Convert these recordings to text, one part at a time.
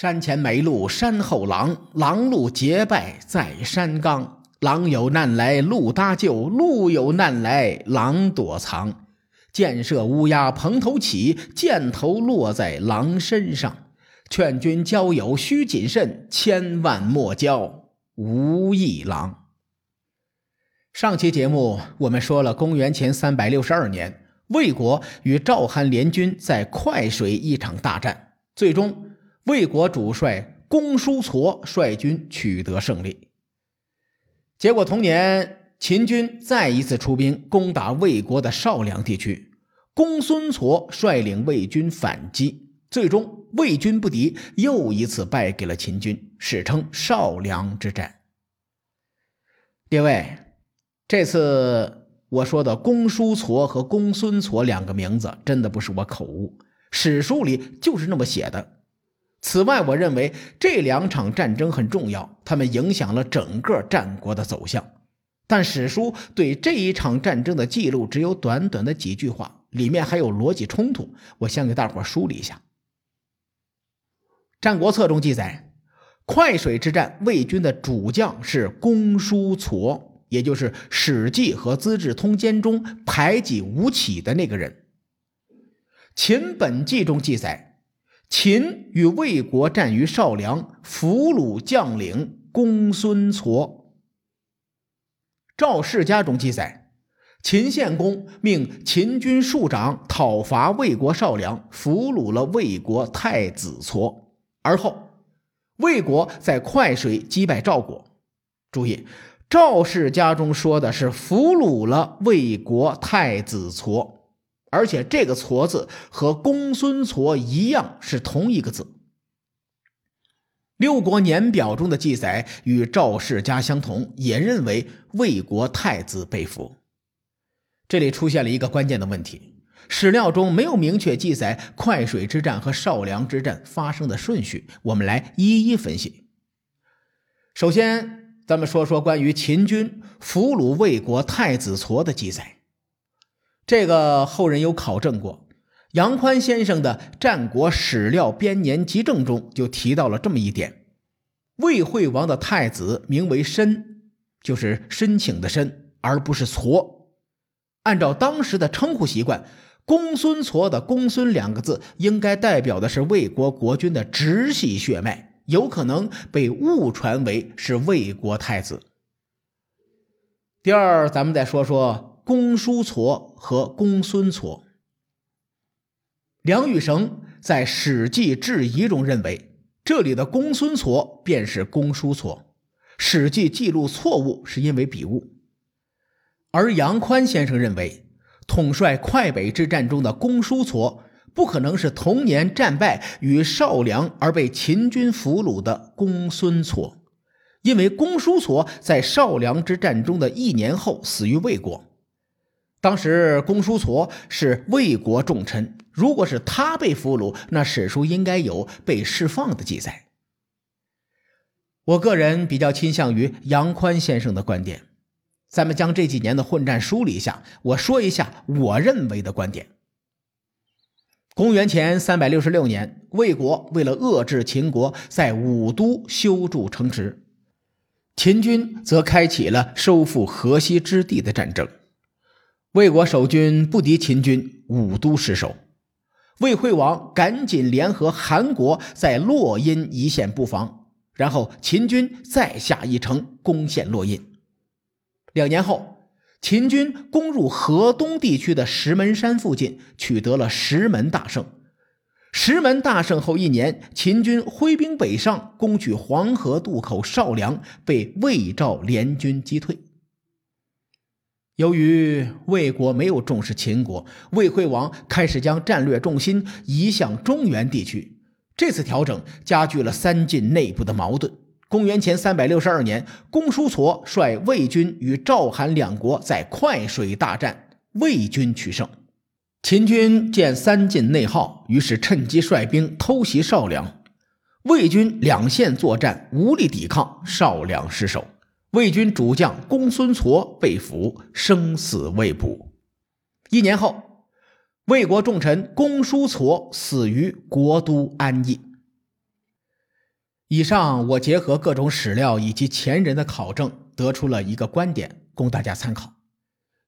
山前没路山后狼，狼路结拜在山岗。狼有难来鹿搭救，鹿有难来狼躲藏。箭射乌鸦蓬头起，箭头落在狼身上。劝君交友须谨慎，千万莫交无义郎。上期节目我们说了，公元前三百六十二年，魏国与赵韩联军在快水一场大战，最终魏国主帅公叔痤率军取得胜利。结果同年，秦军再一次出兵攻打魏国的少梁地区，公孙痤率领魏军反击，最终。魏军不敌，又一次败给了秦军，史称少梁之战。列位，这次我说的公叔痤和公孙痤两个名字，真的不是我口误，史书里就是那么写的。此外，我认为这两场战争很重要，他们影响了整个战国的走向。但史书对这一场战争的记录只有短短的几句话，里面还有逻辑冲突，我先给大伙梳理一下。《战国策》中记载，快水之战，魏军的主将是公叔痤，也就是《史记》和《资治通鉴》中排挤吴起的那个人。《秦本纪》中记载，秦与魏国战于少梁，俘虏将领公孙痤。《赵世家》中记载，秦献公命秦军庶长讨伐魏国少梁，俘虏了魏国太子痤。而后，魏国在快水击败赵国。注意，赵氏家中说的是俘虏了魏国太子痤，而且这个“矬”字和公孙痤一样是同一个字。六国年表中的记载与赵氏家相同，也认为魏国太子被俘。这里出现了一个关键的问题。史料中没有明确记载快水之战和少梁之战发生的顺序，我们来一一分析。首先，咱们说说关于秦军俘虏魏国太子痤的记载。这个后人有考证过，杨宽先生的《战国史料编年集证》中就提到了这么一点：魏惠王的太子名为申，就是申请的申，而不是痤。按照当时的称呼习惯。公孙痤的“公孙”两个字，应该代表的是魏国国君的直系血脉，有可能被误传为是魏国太子。第二，咱们再说说公叔痤和公孙痤。梁羽绳在《史记质疑》中认为，这里的公孙痤便是公叔痤，《史记》记录错误是因为笔误，而杨宽先生认为。统帅快北之战中的公叔痤，不可能是同年战败于少梁而被秦军俘虏的公孙痤，因为公叔痤在少梁之战中的一年后死于魏国。当时公叔痤是魏国重臣，如果是他被俘虏，那史书应该有被释放的记载。我个人比较倾向于杨宽先生的观点。咱们将这几年的混战梳理一下，我说一下我认为的观点。公元前三百六十六年，魏国为了遏制秦国，在武都修筑城池，秦军则开启了收复河西之地的战争。魏国守军不敌秦军，武都失守。魏惠王赶紧联合韩国在洛阴一线布防，然后秦军再下一城攻陷洛阴。两年后，秦军攻入河东地区的石门山附近，取得了石门大胜。石门大胜后一年，秦军挥兵北上，攻取黄河渡口少梁，被魏赵联军击退。由于魏国没有重视秦国，魏惠王开始将战略重心移向中原地区。这次调整加剧了三晋内部的矛盾。公元前三百六十二年，公叔痤率魏军与赵、韩两国在快水大战，魏军取胜。秦军见三晋内耗，于是趁机率兵偷袭少梁。魏军两线作战，无力抵抗，少梁失守。魏军主将公孙痤被俘，生死未卜。一年后，魏国重臣公叔痤死于国都安邑。以上我结合各种史料以及前人的考证，得出了一个观点，供大家参考。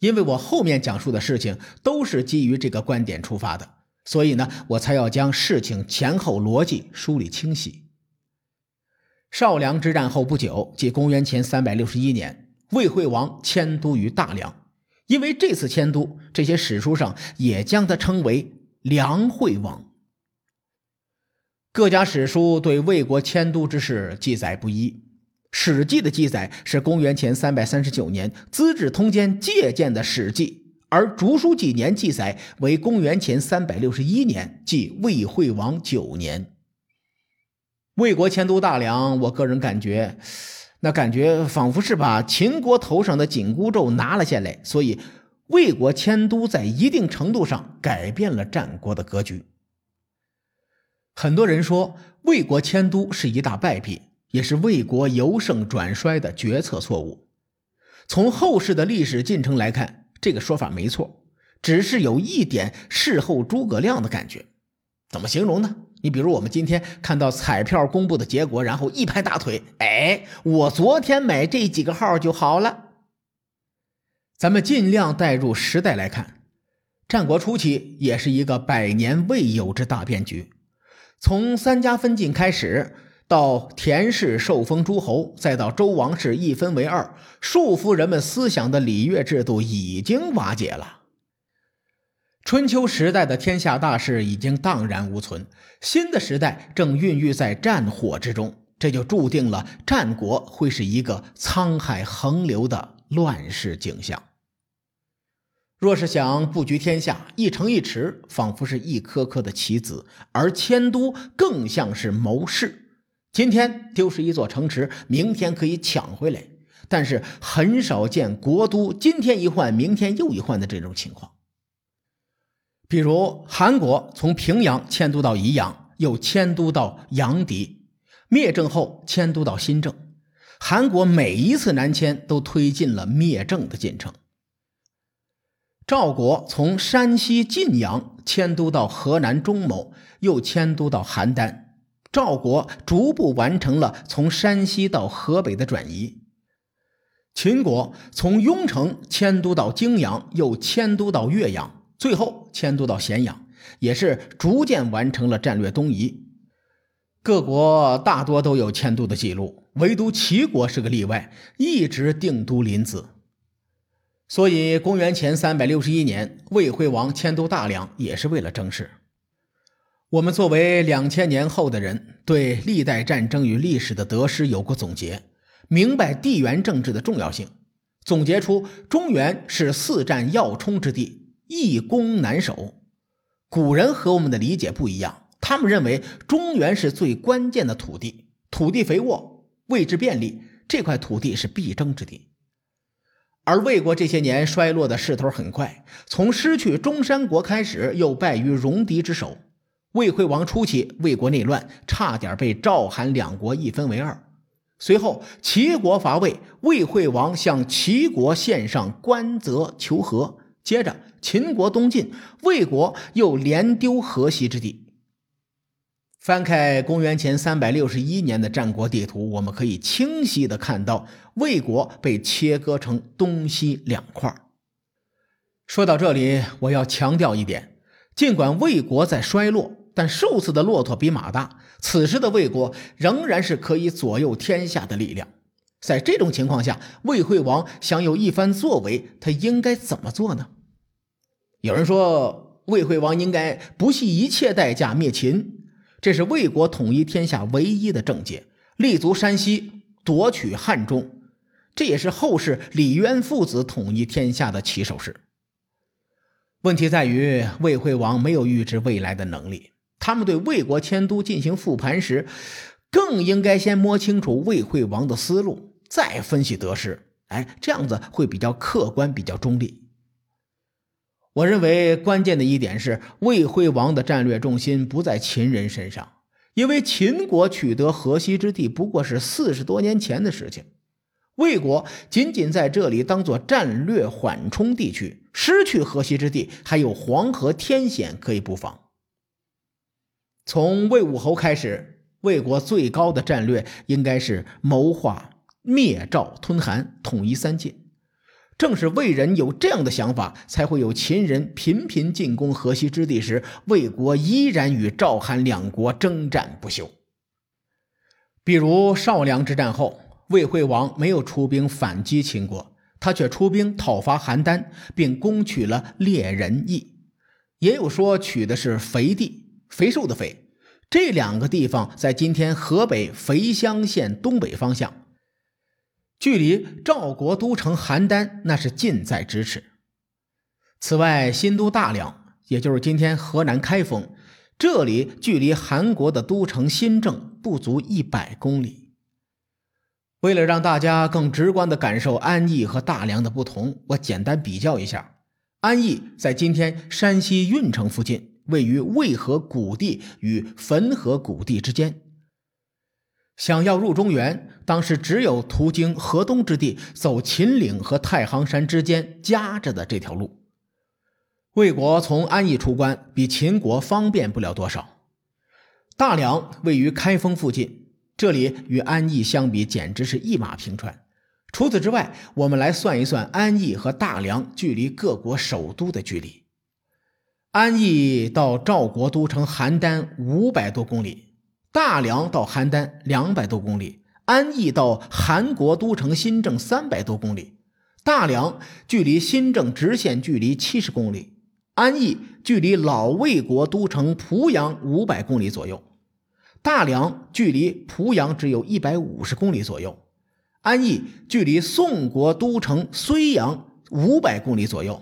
因为我后面讲述的事情都是基于这个观点出发的，所以呢，我才要将事情前后逻辑梳理清晰。少梁之战后不久，即公元前三百六十一年，魏惠王迁都于大梁。因为这次迁都，这些史书上也将他称为梁惠王。各家史书对魏国迁都之事记载不一。《史记》的记载是公元前三百三十九年，《资治通鉴》借鉴的《史记》，而《竹书纪年》记载为公元前三百六十一年，即魏惠王九年。魏国迁都大梁，我个人感觉，那感觉仿佛是把秦国头上的紧箍咒拿了下来，所以魏国迁都在一定程度上改变了战国的格局。很多人说魏国迁都是一大败笔。也是魏国由盛转衰的决策错误。从后世的历史进程来看，这个说法没错，只是有一点事后诸葛亮的感觉。怎么形容呢？你比如我们今天看到彩票公布的结果，然后一拍大腿，哎，我昨天买这几个号就好了。咱们尽量带入时代来看，战国初期也是一个百年未有之大变局，从三家分晋开始。到田氏受封诸侯，再到周王室一分为二，束缚人们思想的礼乐制度已经瓦解了。春秋时代的天下大势已经荡然无存，新的时代正孕育在战火之中，这就注定了战国会是一个沧海横流的乱世景象。若是想布局天下，一城一池仿佛是一颗颗的棋子，而迁都更像是谋士。今天丢失一座城池，明天可以抢回来，但是很少见国都今天一换，明天又一换的这种情况。比如韩国从平阳迁都到宜阳，又迁都到阳翟，灭郑后迁都到新郑。韩国每一次南迁都推进了灭郑的进程。赵国从山西晋阳迁都到河南中牟，又迁都到邯郸。赵国逐步完成了从山西到河北的转移，秦国从雍城迁都到泾阳，又迁都到岳阳，最后迁都到咸阳，也是逐渐完成了战略东移。各国大多都有迁都的记录，唯独齐国是个例外，一直定都临淄。所以，公元前三百六十一年，魏惠王迁都大梁，也是为了争势。我们作为两千年后的人，对历代战争与历史的得失有过总结，明白地缘政治的重要性，总结出中原是四战要冲之地，易攻难守。古人和我们的理解不一样，他们认为中原是最关键的土地，土地肥沃，位置便利，这块土地是必争之地。而魏国这些年衰落的势头很快，从失去中山国开始，又败于戎狄之手。魏惠王初期，魏国内乱，差点被赵、韩两国一分为二。随后，齐国伐魏，魏惠王向齐国献上官泽求和。接着，秦国东进，魏国又连丢河西之地。翻开公元前三百六十一年的战国地图，我们可以清晰的看到，魏国被切割成东西两块。说到这里，我要强调一点：尽管魏国在衰落，但瘦死的骆驼比马大，此时的魏国仍然是可以左右天下的力量。在这种情况下，魏惠王想有一番作为，他应该怎么做呢？有人说，魏惠王应该不惜一切代价灭秦，这是魏国统一天下唯一的正解，立足山西，夺取汉中，这也是后世李渊父子统一天下的起手式。问题在于，魏惠王没有预知未来的能力。他们对魏国迁都进行复盘时，更应该先摸清楚魏惠王的思路，再分析得失。哎，这样子会比较客观、比较中立。我认为关键的一点是，魏惠王的战略重心不在秦人身上，因为秦国取得河西之地不过是四十多年前的事情，魏国仅仅在这里当做战略缓冲地区，失去河西之地，还有黄河天险可以布防。从魏武侯开始，魏国最高的战略应该是谋划灭赵吞韩，统一三晋。正是魏人有这样的想法，才会有秦人频频进攻河西之地时，魏国依然与赵韩两国征战不休。比如少梁之战后，魏惠王没有出兵反击秦国，他却出兵讨伐邯郸，并攻取了猎人邑。也有说取的是肥地，肥瘦的肥。这两个地方在今天河北肥乡县东北方向，距离赵国都城邯郸那是近在咫尺。此外，新都大梁，也就是今天河南开封。这里距离韩国的都城新郑不足一百公里。为了让大家更直观地感受安邑和大梁的不同，我简单比较一下：安邑在今天山西运城附近，位于渭河谷地与汾河谷地之间。想要入中原，当时只有途经河东之地，走秦岭和太行山之间夹着的这条路。魏国从安邑出关，比秦国方便不了多少。大梁位于开封附近，这里与安邑相比，简直是一马平川。除此之外，我们来算一算安邑和大梁距离各国首都的距离。安邑到赵国都城邯郸五百多公里，大梁到邯郸两百多公里，安邑到韩国都城新郑三百多公里，大梁距离新郑直线距离七十公里。安邑距离老魏国都城濮阳五百公里左右，大梁距离濮阳只有一百五十公里左右，安邑距离宋国都城睢阳五百公里左右，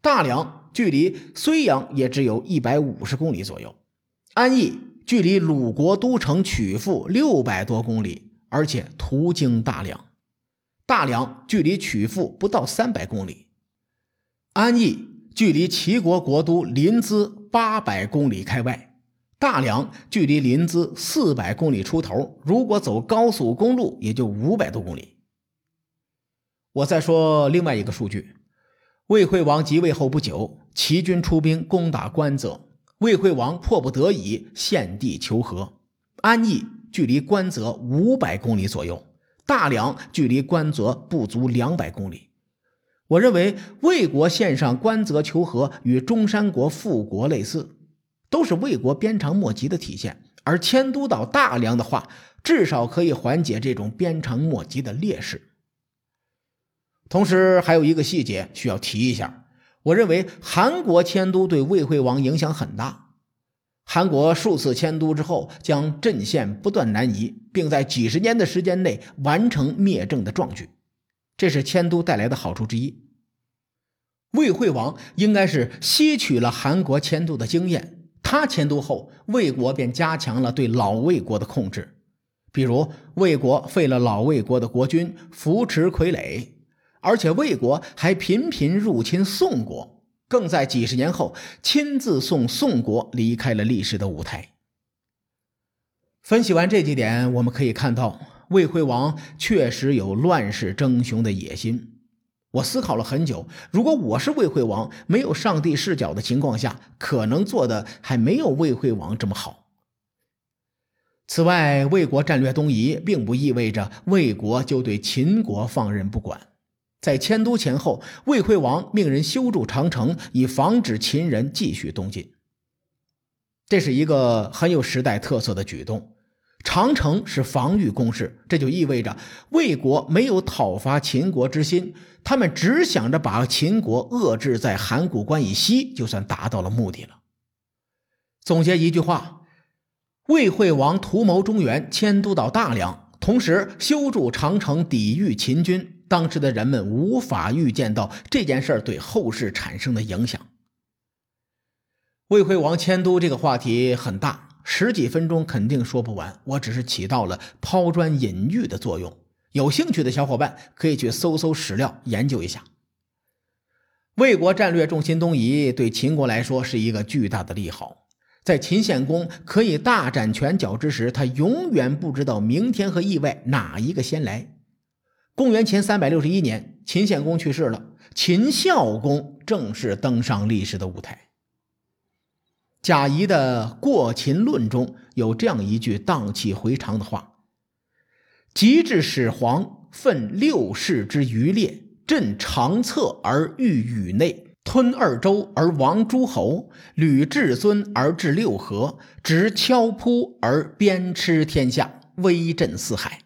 大梁距离睢阳也只有一百五十公里左右，安邑距离鲁国都城曲阜六百多公里，而且途经大梁，大梁距离曲阜不到三百公里，安邑。距离齐国国都临淄八百公里开外，大梁距离临淄四百公里出头。如果走高速公路，也就五百多公里。我再说另外一个数据：魏惠王即位后不久，齐军出兵攻打关泽，魏惠王迫不得已献地求和。安邑距离关泽五百公里左右，大梁距离关泽不足两百公里。我认为魏国献上关泽求和，与中山国复国类似，都是魏国鞭长莫及的体现。而迁都到大梁的话，至少可以缓解这种鞭长莫及的劣势。同时，还有一个细节需要提一下：我认为韩国迁都对魏惠王影响很大。韩国数次迁都之后，将阵线不断南移，并在几十年的时间内完成灭郑的壮举。这是迁都带来的好处之一。魏惠王应该是吸取了韩国迁都的经验，他迁都后，魏国便加强了对老魏国的控制。比如，魏国废了老魏国的国君，扶持傀儡，而且魏国还频频入侵宋国，更在几十年后亲自送宋国离开了历史的舞台。分析完这几点，我们可以看到。魏惠王确实有乱世争雄的野心。我思考了很久，如果我是魏惠王，没有上帝视角的情况下，可能做的还没有魏惠王这么好。此外，魏国战略东移，并不意味着魏国就对秦国放任不管。在迁都前后，魏惠王命人修筑长城，以防止秦人继续东进。这是一个很有时代特色的举动。长城是防御工事，这就意味着魏国没有讨伐秦国之心，他们只想着把秦国遏制在函谷关以西，就算达到了目的了。总结一句话：魏惠王图谋中原，迁都到大梁，同时修筑长城抵御秦军。当时的人们无法预见到这件事对后世产生的影响。魏惠王迁都这个话题很大。十几分钟肯定说不完，我只是起到了抛砖引玉的作用。有兴趣的小伙伴可以去搜搜史料，研究一下。魏国战略重心东移，对秦国来说是一个巨大的利好。在秦献公可以大展拳脚之时，他永远不知道明天和意外哪一个先来。公元前三百六十一年，秦献公去世了，秦孝公正式登上历史的舞台。贾谊的《过秦论》中有这样一句荡气回肠的话：“及至始皇，奋六世之余烈，镇长策而御宇内，吞二周而亡诸侯，履至尊而治六合，执敲扑而鞭笞天下，威震四海。”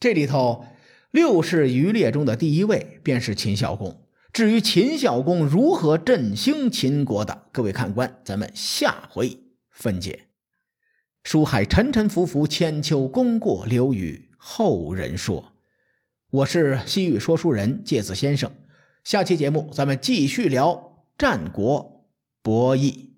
这里头六世余烈中的第一位便是秦孝公。至于秦孝公如何振兴秦国的，各位看官，咱们下回分解。书海沉沉浮浮，千秋功过留与后人说。我是西域说书人介子先生，下期节目咱们继续聊战国博弈。